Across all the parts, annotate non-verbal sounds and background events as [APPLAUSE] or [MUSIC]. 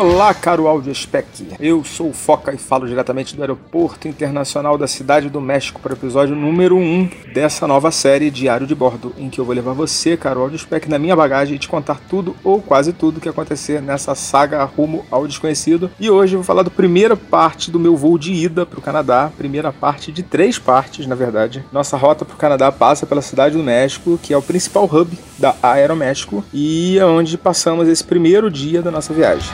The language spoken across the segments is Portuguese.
Olá, caro Audio Spec. Eu sou o Foca e falo diretamente do Aeroporto Internacional da Cidade do México para o episódio número 1 dessa nova série Diário de Bordo, em que eu vou levar você, caro Audio Spec, na minha bagagem e te contar tudo ou quase tudo que acontecer nessa saga rumo ao desconhecido. E hoje eu vou falar da primeira parte do meu voo de ida para o Canadá, primeira parte de três partes, na verdade. Nossa rota para o Canadá passa pela Cidade do México, que é o principal hub da Aeroméxico e é onde passamos esse primeiro dia da nossa viagem.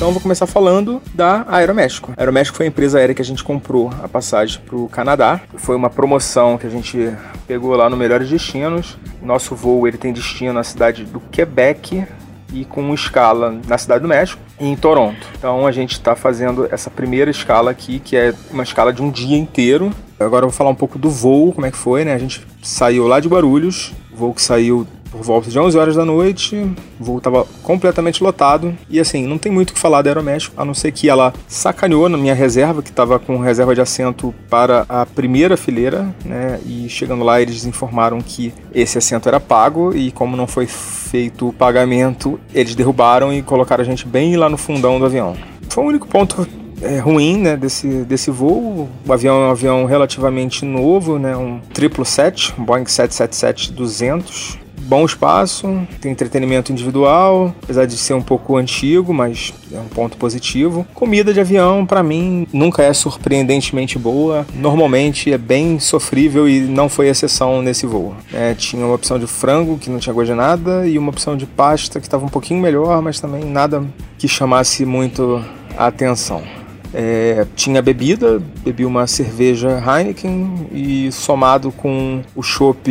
Então vou começar falando da Aeroméxico. A Aeroméxico foi a empresa aérea que a gente comprou a passagem para o Canadá. Foi uma promoção que a gente pegou lá no Melhores Destinos. Nosso voo ele tem destino na cidade do Quebec e com escala na cidade do México e em Toronto. Então a gente está fazendo essa primeira escala aqui, que é uma escala de um dia inteiro. Agora eu vou falar um pouco do voo, como é que foi, né? A gente saiu lá de Guarulhos, voo que saiu por volta de 11 horas da noite, o voo estava completamente lotado e assim, não tem muito o que falar da Aeroméxico, a não ser que ela sacaneou na minha reserva, que estava com reserva de assento para a primeira fileira, né? E chegando lá eles informaram que esse assento era pago e como não foi feito o pagamento, eles derrubaram e colocaram a gente bem lá no fundão do avião. Foi o único ponto é, ruim né, desse, desse voo. O avião é um avião relativamente novo, né, um 777, um Boeing 777-200 bom espaço, tem entretenimento individual, apesar de ser um pouco antigo, mas é um ponto positivo. Comida de avião, para mim, nunca é surpreendentemente boa. Normalmente é bem sofrível e não foi exceção nesse voo. É, tinha uma opção de frango que não tinha gosto de nada e uma opção de pasta que estava um pouquinho melhor, mas também nada que chamasse muito a atenção. É, tinha bebida, bebi uma cerveja Heineken e somado com o chopp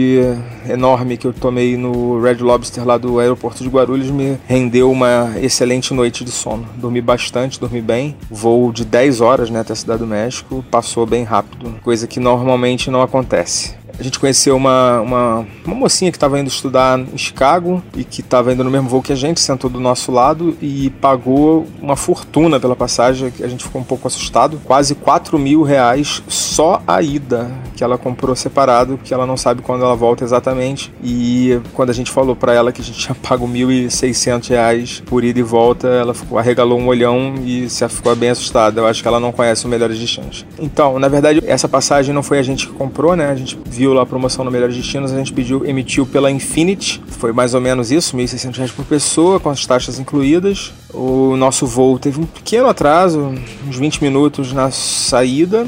enorme que eu tomei no Red Lobster lá do aeroporto de Guarulhos me rendeu uma excelente noite de sono. Dormi bastante, dormi bem. Voo de 10 horas né, até a Cidade do México, passou bem rápido, coisa que normalmente não acontece. A gente conheceu uma, uma, uma mocinha que estava indo estudar em Chicago e que estava indo no mesmo voo que a gente, sentou do nosso lado e pagou uma fortuna pela passagem, que a gente ficou um pouco assustado. Quase 4 mil reais só a ida, que ela comprou separado, que ela não sabe quando ela volta exatamente. E quando a gente falou para ela que a gente [LAUGHS] tinha pago 1.600 reais por ida e volta, ela ficou, arregalou um olhão e se ficou bem assustada. Eu acho que ela não conhece o Melhores Destinos. Então, na verdade, essa passagem não foi a gente que comprou, né? A gente viu viu lá a promoção no Melhores Destinos, a gente pediu, emitiu pela Infinity, foi mais ou menos isso, R$ 1.600 por pessoa, com as taxas incluídas. O nosso voo teve um pequeno atraso, uns 20 minutos na saída,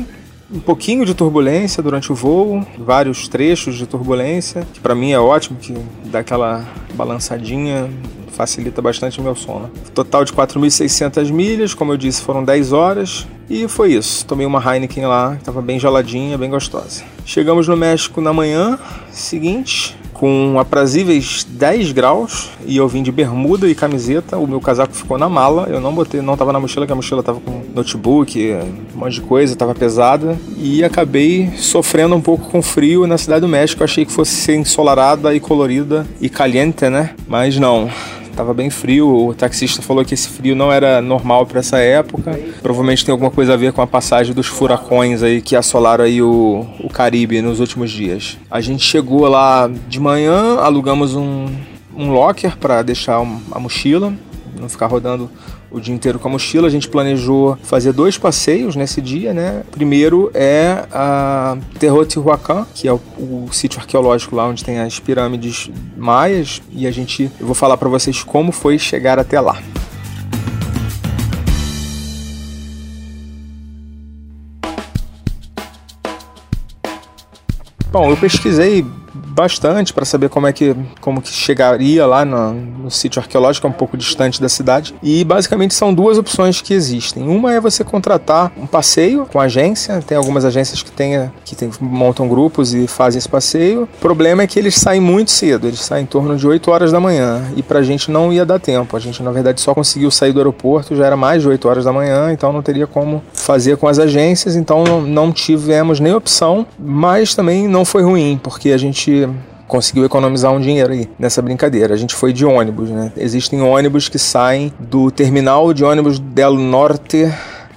um pouquinho de turbulência durante o voo, vários trechos de turbulência, que para mim é ótimo, que dá aquela balançadinha, facilita bastante o meu sono. Total de 4.600 milhas, como eu disse, foram 10 horas. E foi isso. Tomei uma Heineken lá, estava bem geladinha, bem gostosa. Chegamos no México na manhã seguinte, com aprazíveis 10 graus, e eu vim de bermuda e camiseta. O meu casaco ficou na mala, eu não botei, não estava na mochila, que a mochila estava com notebook, um monte de coisa, estava pesada. E acabei sofrendo um pouco com frio na cidade do México. Eu achei que fosse ser ensolarada e colorida e caliente, né? Mas não Tava bem frio, o taxista falou que esse frio não era normal para essa época. Provavelmente tem alguma coisa a ver com a passagem dos furacões aí que assolaram aí o, o Caribe nos últimos dias. A gente chegou lá de manhã, alugamos um, um locker para deixar a mochila, não ficar rodando o dia inteiro com a mochila. A gente planejou fazer dois passeios nesse dia, né? Primeiro é a Teotihuacan, que é o, o sítio arqueológico lá onde tem as pirâmides maias, e a gente eu vou falar para vocês como foi chegar até lá. Bom, eu pesquisei bastante para saber como é que como que chegaria lá no, no sítio arqueológico, é um pouco distante da cidade. E basicamente são duas opções que existem. Uma é você contratar um passeio com agência, tem algumas agências que, tem, que tem, montam grupos e fazem esse passeio. O problema é que eles saem muito cedo, eles saem em torno de 8 horas da manhã e pra gente não ia dar tempo. A gente, na verdade, só conseguiu sair do aeroporto, já era mais de 8 horas da manhã, então não teria como fazer com as agências, então não tivemos nem opção, mas também não foi ruim, porque a gente conseguiu economizar um dinheiro aí nessa brincadeira. A gente foi de ônibus, né? Existem ônibus que saem do terminal de ônibus del Norte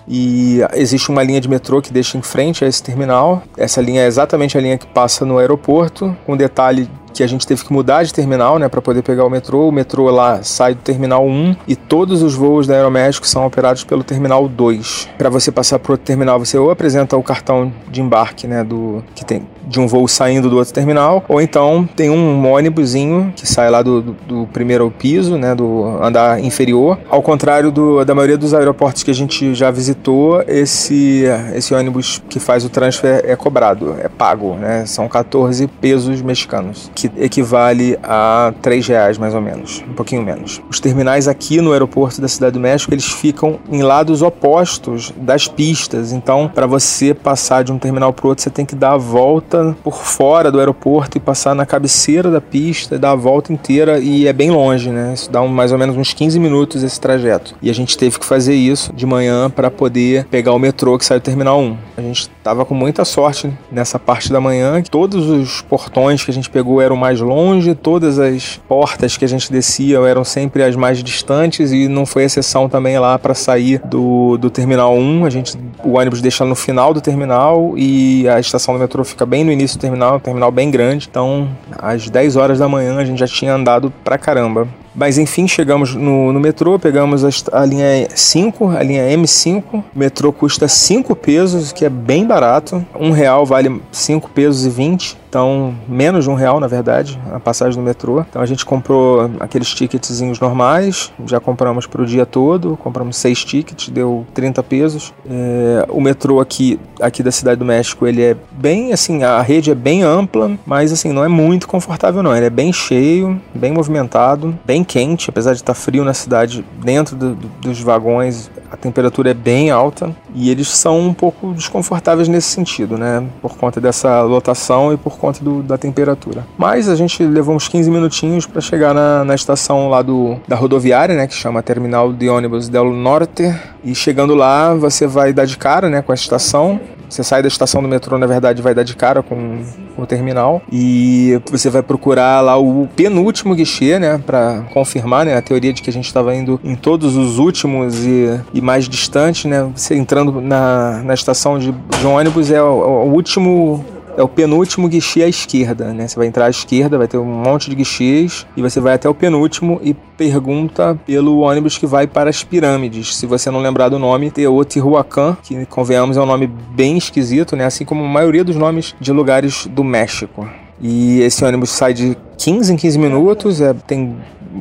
e existe uma linha de metrô que deixa em frente a esse terminal. Essa linha é exatamente a linha que passa no aeroporto, com detalhe que a gente teve que mudar de terminal, né, para poder pegar o metrô. O metrô lá sai do terminal 1 e todos os voos da Aeroméxico são operados pelo terminal 2. Para você passar para outro terminal, você ou apresenta o cartão de embarque, né, do que tem de um voo saindo do outro terminal, ou então tem um ônibusinho que sai lá do, do, do primeiro piso, né, do andar inferior. Ao contrário do, da maioria dos aeroportos que a gente já visitou, esse, esse ônibus que faz o transfer é cobrado, é pago, né, são 14 pesos mexicanos, que que equivale a 3 reais mais ou menos, um pouquinho menos. Os terminais aqui no aeroporto da Cidade do México, eles ficam em lados opostos das pistas, então para você passar de um terminal para outro, você tem que dar a volta por fora do aeroporto e passar na cabeceira da pista, dar a volta inteira e é bem longe, né? Isso dá um, mais ou menos uns 15 minutos esse trajeto. E a gente teve que fazer isso de manhã para poder pegar o metrô que sai do terminal 1. A gente tava com muita sorte nessa parte da manhã, todos os portões que a gente pegou eram eram mais longe, todas as portas que a gente descia eram sempre as mais distantes e não foi exceção também lá para sair do, do terminal 1. A gente, o ônibus deixa no final do terminal e a estação do metrô fica bem no início do terminal, um terminal bem grande. Então, às 10 horas da manhã a gente já tinha andado pra caramba. Mas enfim, chegamos no, no metrô, pegamos a, a, linha 5, a linha M5. O metrô custa 5 pesos, que é bem barato. Um real vale 5 pesos e 20. Então, menos de um real, na verdade, a passagem do metrô. Então a gente comprou aqueles ticketzinhos normais, já compramos para o dia todo, compramos seis tickets, deu 30 pesos. É, o metrô aqui, aqui da Cidade do México, ele é bem assim, a rede é bem ampla, mas assim, não é muito confortável não. Ele é bem cheio, bem movimentado, bem quente, apesar de estar frio na cidade, dentro do, do, dos vagões a temperatura é bem alta e eles são um pouco desconfortáveis nesse sentido, né? Por conta dessa lotação e por conta do, da temperatura. Mas a gente levou uns 15 minutinhos para chegar na, na estação lá do, da rodoviária, né? Que chama Terminal de Ônibus del Norte. E chegando lá, você vai dar de cara, né? Com a estação você sai da estação do metrô, na verdade, vai dar de cara com, o terminal e você vai procurar lá o penúltimo guichê, né, para confirmar, né, a teoria de que a gente estava indo em todos os últimos e, e mais distantes, né? Você entrando na, na estação de, de ônibus é o, o último é o penúltimo guichê à esquerda, né? Você vai entrar à esquerda, vai ter um monte de guichês e você vai até o penúltimo e pergunta pelo ônibus que vai para as pirâmides. Se você não lembrar do nome, Teotihuacan, que convenhamos é um nome bem esquisito, né? Assim como a maioria dos nomes de lugares do México. E esse ônibus sai de 15 em 15 minutos, é, tem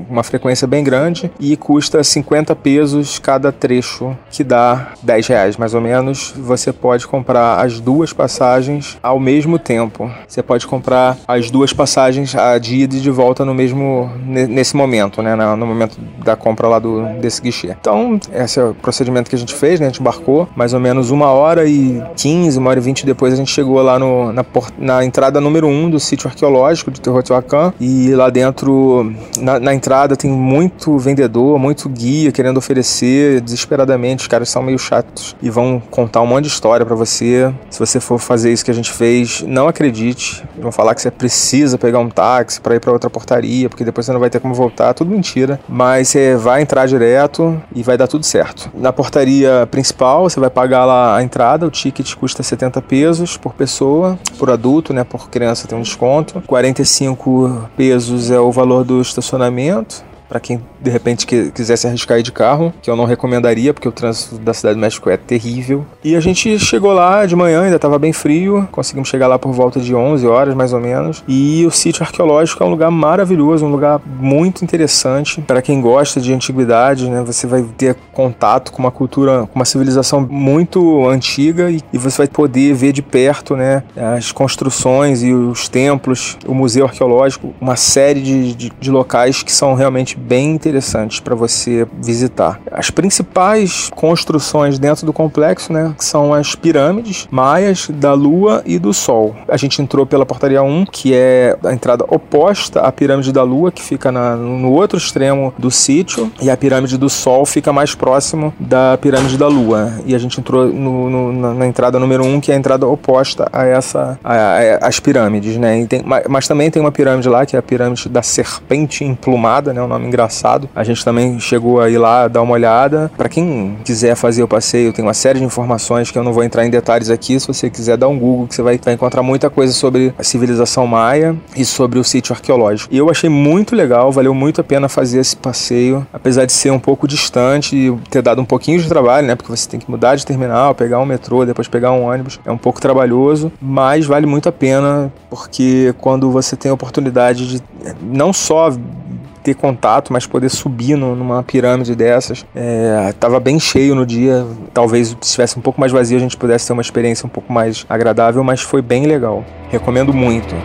uma frequência bem grande e custa 50 pesos cada trecho, que dá 10 reais mais ou menos. Você pode comprar as duas passagens ao mesmo tempo. Você pode comprar as duas passagens a de ida e de volta no mesmo nesse momento, né, no momento da compra lá do desse guichê. Então, esse é o procedimento que a gente fez, né? A gente embarcou mais ou menos uma hora e 15, uma hora e 20 depois a gente chegou lá no, na, na entrada número 1 um do sítio arqueológico de Teotihuacan e lá dentro, na, na entrada tem muito vendedor, muito guia querendo oferecer desesperadamente. Os caras são meio chatos e vão contar um monte de história para você. Se você for fazer isso que a gente fez, não acredite. Vão falar que você precisa pegar um táxi para ir para outra portaria, porque depois você não vai ter como voltar. Tudo mentira. Mas você vai entrar direto e vai dar tudo certo. Na portaria principal, você vai pagar lá a entrada. O ticket custa 70 pesos por pessoa, por adulto, né? Por criança tem um desconto. 45 pesos é o valor do estacionamento para quem de repente que quisesse arriscar ir de carro, que eu não recomendaria, porque o trânsito da cidade do México é terrível. E a gente chegou lá de manhã, ainda estava bem frio, conseguimos chegar lá por volta de 11 horas mais ou menos. E o sítio arqueológico é um lugar maravilhoso, um lugar muito interessante para quem gosta de antiguidade, né? Você vai ter contato com uma cultura, com uma civilização muito antiga e, e você vai poder ver de perto, né, as construções e os templos, o museu arqueológico, uma série de, de, de locais que são realmente bem interessantes para você visitar. As principais construções dentro do complexo, né, são as pirâmides maias da Lua e do Sol. A gente entrou pela portaria 1, que é a entrada oposta à pirâmide da Lua, que fica na, no outro extremo do sítio, e a pirâmide do Sol fica mais próximo da pirâmide da Lua. E a gente entrou no, no, na, entrada número 1, que é a entrada oposta a essa a, a, as pirâmides, né? Tem, mas, mas, também tem uma pirâmide lá, que é a pirâmide da serpente emplumada, né? Um nome engraçado. A gente também chegou a ir lá dar uma olhada. Para quem quiser fazer o passeio, tem uma série de informações que eu não vou entrar em detalhes aqui. Se você quiser dar um Google, que você vai, vai encontrar muita coisa sobre a civilização maia e sobre o sítio arqueológico. E eu achei muito legal, valeu muito a pena fazer esse passeio, apesar de ser um pouco distante e ter dado um pouquinho de trabalho, né? Porque você tem que mudar de terminal, pegar um metrô, depois pegar um ônibus. É um pouco trabalhoso, mas vale muito a pena porque quando você tem a oportunidade de não só ter contato, mas poder subir no, numa pirâmide dessas. É, tava bem cheio no dia, talvez se estivesse um pouco mais vazio a gente pudesse ter uma experiência um pouco mais agradável, mas foi bem legal. Recomendo muito.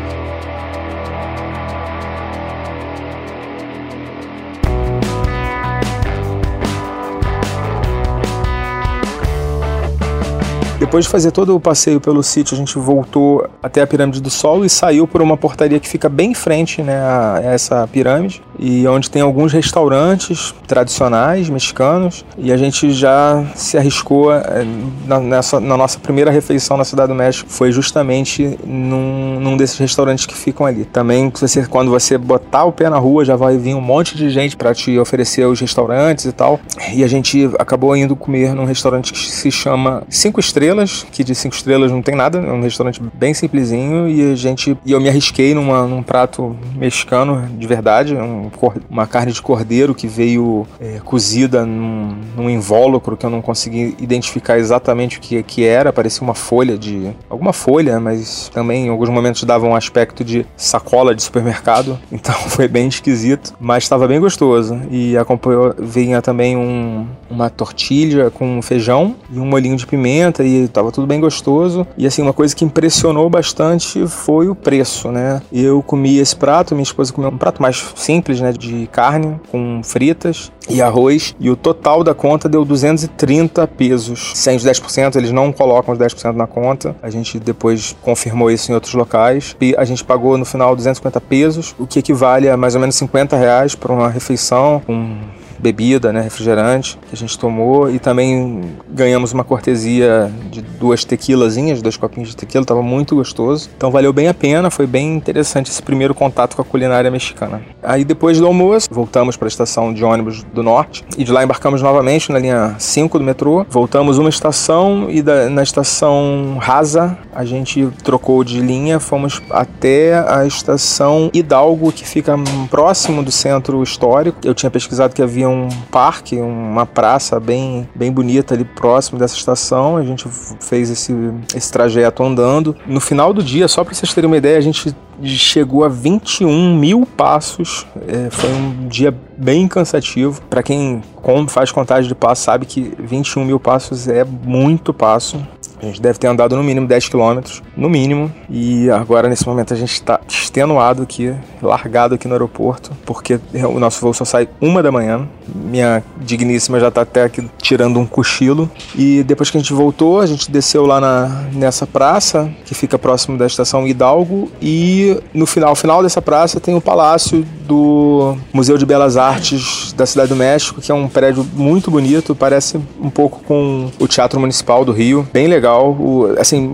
Depois de fazer todo o passeio pelo sítio, a gente voltou até a Pirâmide do Sol e saiu por uma portaria que fica bem em frente né, a essa pirâmide e onde tem alguns restaurantes tradicionais mexicanos e a gente já se arriscou eh, na, nessa, na nossa primeira refeição na Cidade do México foi justamente num, num desses restaurantes que ficam ali. Também você, quando você botar o pé na rua já vai vir um monte de gente para te oferecer os restaurantes e tal e a gente acabou indo comer num restaurante que se chama Cinco Estrelas estrelas, que de cinco estrelas não tem nada, é um restaurante bem simplesinho e a gente e eu me arrisquei numa, num prato mexicano de verdade, um, uma carne de cordeiro que veio é, cozida num, num, invólucro que eu não consegui identificar exatamente o que, que era, parecia uma folha de alguma folha, mas também em alguns momentos dava um aspecto de sacola de supermercado, [LAUGHS] então foi bem esquisito, mas estava bem gostoso. E acompanhou vinha também um, uma tortilha com feijão e um molhinho de pimenta e tava tudo bem gostoso. E assim, uma coisa que impressionou bastante foi o preço, né? Eu comi esse prato, minha esposa comeu um prato mais simples, né, de carne com fritas e arroz, e o total da conta deu 230 pesos. Sem os 10%, eles não colocam os 10% na conta. A gente depois confirmou isso em outros locais. E a gente pagou no final 250 pesos, o que equivale a mais ou menos 50 reais para uma refeição com bebida, né, refrigerante que a gente tomou e também ganhamos uma cortesia de duas tequilazinhas, dois copinhos de tequila, estava muito gostoso. Então valeu bem a pena, foi bem interessante esse primeiro contato com a culinária mexicana. Aí depois do almoço, voltamos para a estação de ônibus do norte e de lá embarcamos novamente na linha 5 do metrô. Voltamos uma estação e da, na estação Rasa a gente trocou de linha, fomos até a estação Hidalgo, que fica próximo do centro histórico. Eu tinha pesquisado que havia um parque, uma praça bem, bem bonita ali próximo dessa estação. A gente fez esse, esse trajeto andando. No final do dia, só para vocês terem uma ideia, a gente chegou a 21 mil passos. É, foi um dia bem cansativo. Para quem faz contagem de passos, sabe que 21 mil passos é muito passo. A gente deve ter andado no mínimo 10 quilômetros, no mínimo. E agora, nesse momento, a gente está extenuado aqui, largado aqui no aeroporto, porque o nosso voo só sai uma da manhã. Minha digníssima já está até aqui tirando um cochilo. E depois que a gente voltou, a gente desceu lá na, nessa praça, que fica próximo da estação Hidalgo. E no final, final dessa praça tem o palácio do Museu de Belas Artes da Cidade do México, que é um prédio muito bonito, parece um pouco com o Teatro Municipal do Rio, bem legal legal, o, assim,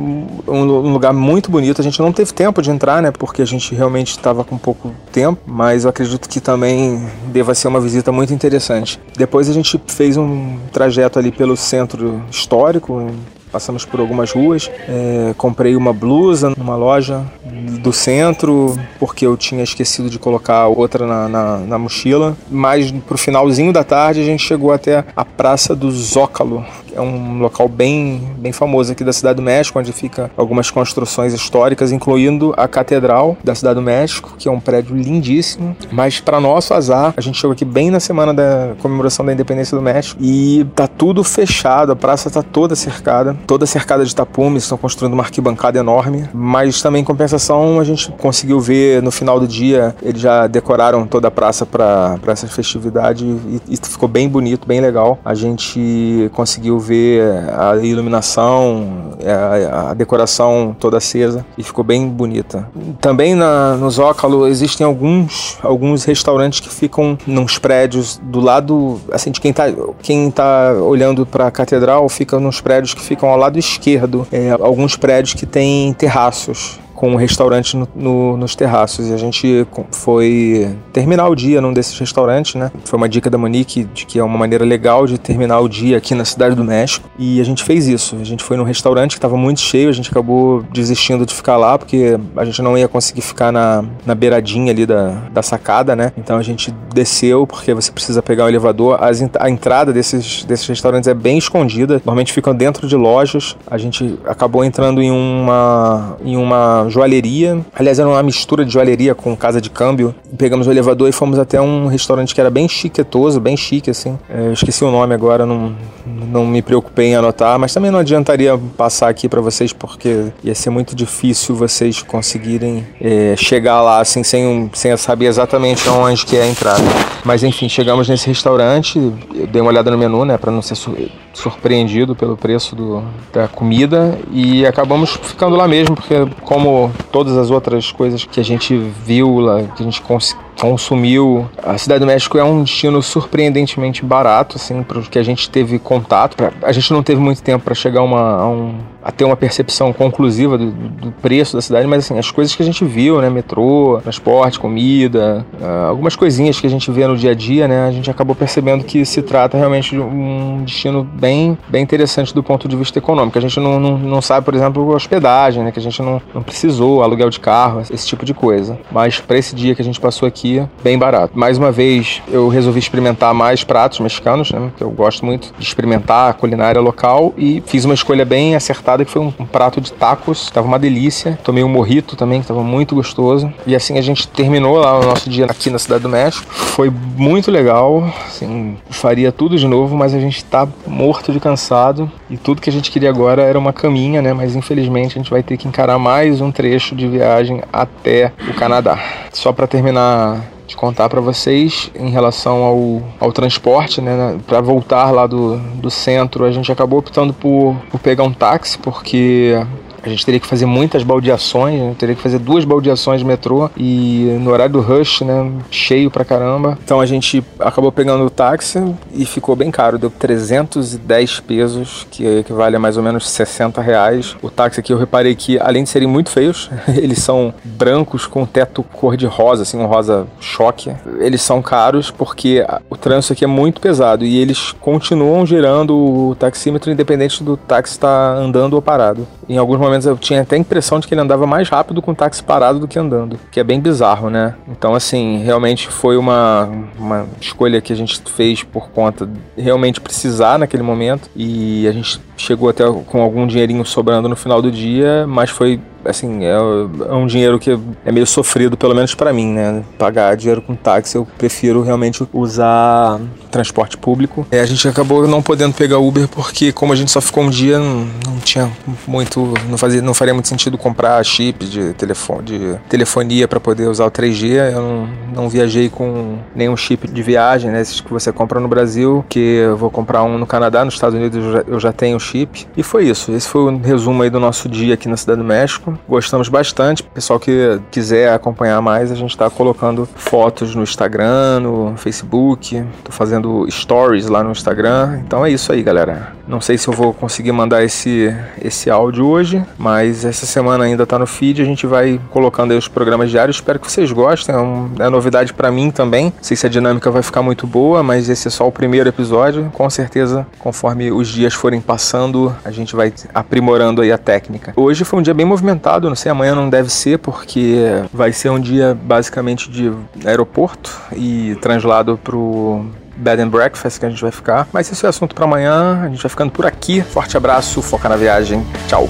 um, um, lugar muito bonito. A gente não teve tempo de entrar, né? Porque a gente realmente estava com pouco tempo, mas eu acredito que também deva ser uma visita muito interessante. Depois a gente fez um trajeto ali pelo centro histórico, passamos por algumas ruas, é, comprei uma blusa numa loja do centro, porque eu tinha esquecido de colocar outra na, na, na mochila. Mas pro finalzinho da tarde a gente chegou até a Praça do Zócalo, é um local bem, bem famoso aqui da Cidade do México, onde fica algumas construções históricas, incluindo a Catedral da Cidade do México, que é um prédio lindíssimo. Mas para nosso azar, a gente chegou aqui bem na semana da comemoração da independência do México e tá tudo fechado, a praça tá toda cercada, toda cercada de tapumes, estão construindo uma arquibancada enorme, mas também em compensação a gente conseguiu ver no final do dia, eles já decoraram toda a praça para essa festividade e, e ficou bem bonito, bem legal. A gente conseguiu ver a iluminação, a, a decoração toda acesa e ficou bem bonita. Também na, no Zócalo existem alguns, alguns restaurantes que ficam nos prédios do lado, assim, de quem está quem tá olhando para a catedral, fica nos prédios que ficam ao lado esquerdo, é, alguns prédios que têm terraços com um restaurante no, no, nos terraços. E a gente foi terminar o dia num desses restaurantes, né? Foi uma dica da Monique de que é uma maneira legal de terminar o dia aqui na Cidade do México. E a gente fez isso. A gente foi num restaurante que estava muito cheio, a gente acabou desistindo de ficar lá, porque a gente não ia conseguir ficar na, na beiradinha ali da, da sacada, né? Então a gente desceu, porque você precisa pegar o elevador. As, a entrada desses, desses restaurantes é bem escondida, normalmente ficam dentro de lojas. A gente acabou entrando em uma, em uma joalheria. Aliás, era uma mistura de joalheria com casa de câmbio. Pegamos o elevador e fomos até um restaurante que era bem chiquetoso, bem chique, assim. É, esqueci o nome agora, não, não me preocupei em anotar, mas também não adiantaria passar aqui para vocês porque ia ser muito difícil vocês conseguirem é, chegar lá assim sem, sem saber exatamente onde que é a entrada. Mas enfim, chegamos nesse restaurante, eu dei uma olhada no menu, né, para não ser surpreendido pelo preço do, da comida e acabamos ficando lá mesmo, porque como todas as outras coisas que a gente viu lá, que a gente consumiu, a Cidade do México é um destino surpreendentemente barato, assim, para que a gente teve contato. Pra, a gente não teve muito tempo para chegar uma, a, um, a, ter uma percepção conclusiva do, do, preço da cidade, mas assim, as coisas que a gente viu, né, metrô, transporte, comida, uh, algumas coisinhas que a gente vê no dia a dia, né, a gente acabou percebendo que se trata realmente de um destino bem, bem interessante do ponto de vista econômico. A gente não, não, não sabe, por exemplo, hospedagem, né, que a gente não, não precisou, aluguel de carro, esse tipo de coisa. Mas para esse dia que a gente passou aqui, bem barato. Mais uma vez, eu resolvi experimentar mais pratos mexicanos, né, que eu gosto muito de experimentar a culinária local e fiz uma escolha bem acertada que foi um, um prato de tacos, tava uma delícia. Tomei um morrito também, que tava muito gostoso. E assim a gente terminou lá o nosso dia aqui na Cidade do México. Foi muito legal, assim, faria tudo de novo, mas a gente tá morto de cansado e tudo que a gente queria agora era uma caminha, né? Mas infelizmente a gente vai ter que encarar mais um trecho de viagem até o Canadá. Só para terminar de contar para vocês em relação ao, ao transporte, né? Para voltar lá do, do centro, a gente acabou optando por, por pegar um táxi, porque a gente teria que fazer muitas baldeações, né? teria que fazer duas baldeações de metrô e no horário do rush, né, cheio pra caramba. Então a gente acabou pegando o táxi e ficou bem caro, deu 310 pesos, que equivale a mais ou menos 60 reais. O táxi aqui eu reparei que, além de serem muito feios, [LAUGHS] eles são brancos com teto cor de rosa, assim, um rosa choque. Eles são caros porque o trânsito aqui é muito pesado e eles continuam girando o taxímetro independente do táxi estar tá andando ou parado. Em alguns momentos menos eu tinha até a impressão de que ele andava mais rápido com o táxi parado do que andando, que é bem bizarro, né? Então, assim, realmente foi uma, uma escolha que a gente fez por conta realmente precisar naquele momento e a gente chegou até com algum dinheirinho sobrando no final do dia, mas foi assim, é, é, um dinheiro que é meio sofrido, pelo menos para mim, né? Pagar dinheiro com táxi, eu prefiro realmente usar transporte público. É, a gente acabou não podendo pegar Uber porque, como a gente só ficou um dia, não, não tinha muito, não fazia, não faria muito sentido comprar chip de telefone, de telefonia para poder usar o 3G. Eu não, não viajei com nenhum chip de viagem, né? Esses que você compra no Brasil, que eu vou comprar um no Canadá, nos Estados Unidos eu já, eu já tenho chip. E foi isso. Esse foi o resumo aí do nosso dia aqui na Cidade do México. Gostamos bastante. Pessoal que quiser acompanhar mais, a gente está colocando fotos no Instagram, no Facebook. Tô fazendo stories lá no Instagram. Então é isso aí, galera. Não sei se eu vou conseguir mandar esse, esse áudio hoje, mas essa semana ainda tá no feed. A gente vai colocando aí os programas diários. Espero que vocês gostem. É, um, é novidade para mim também. Não sei se a dinâmica vai ficar muito boa, mas esse é só o primeiro episódio. Com certeza, conforme os dias forem passando, a gente vai aprimorando aí a técnica. Hoje foi um dia bem movimentado, não sei, amanhã não deve ser, porque vai ser um dia basicamente de aeroporto e translado pro Bed and Breakfast que a gente vai ficar. Mas esse é o assunto para amanhã. A gente vai ficando por aqui. Forte abraço, foca na viagem. Tchau.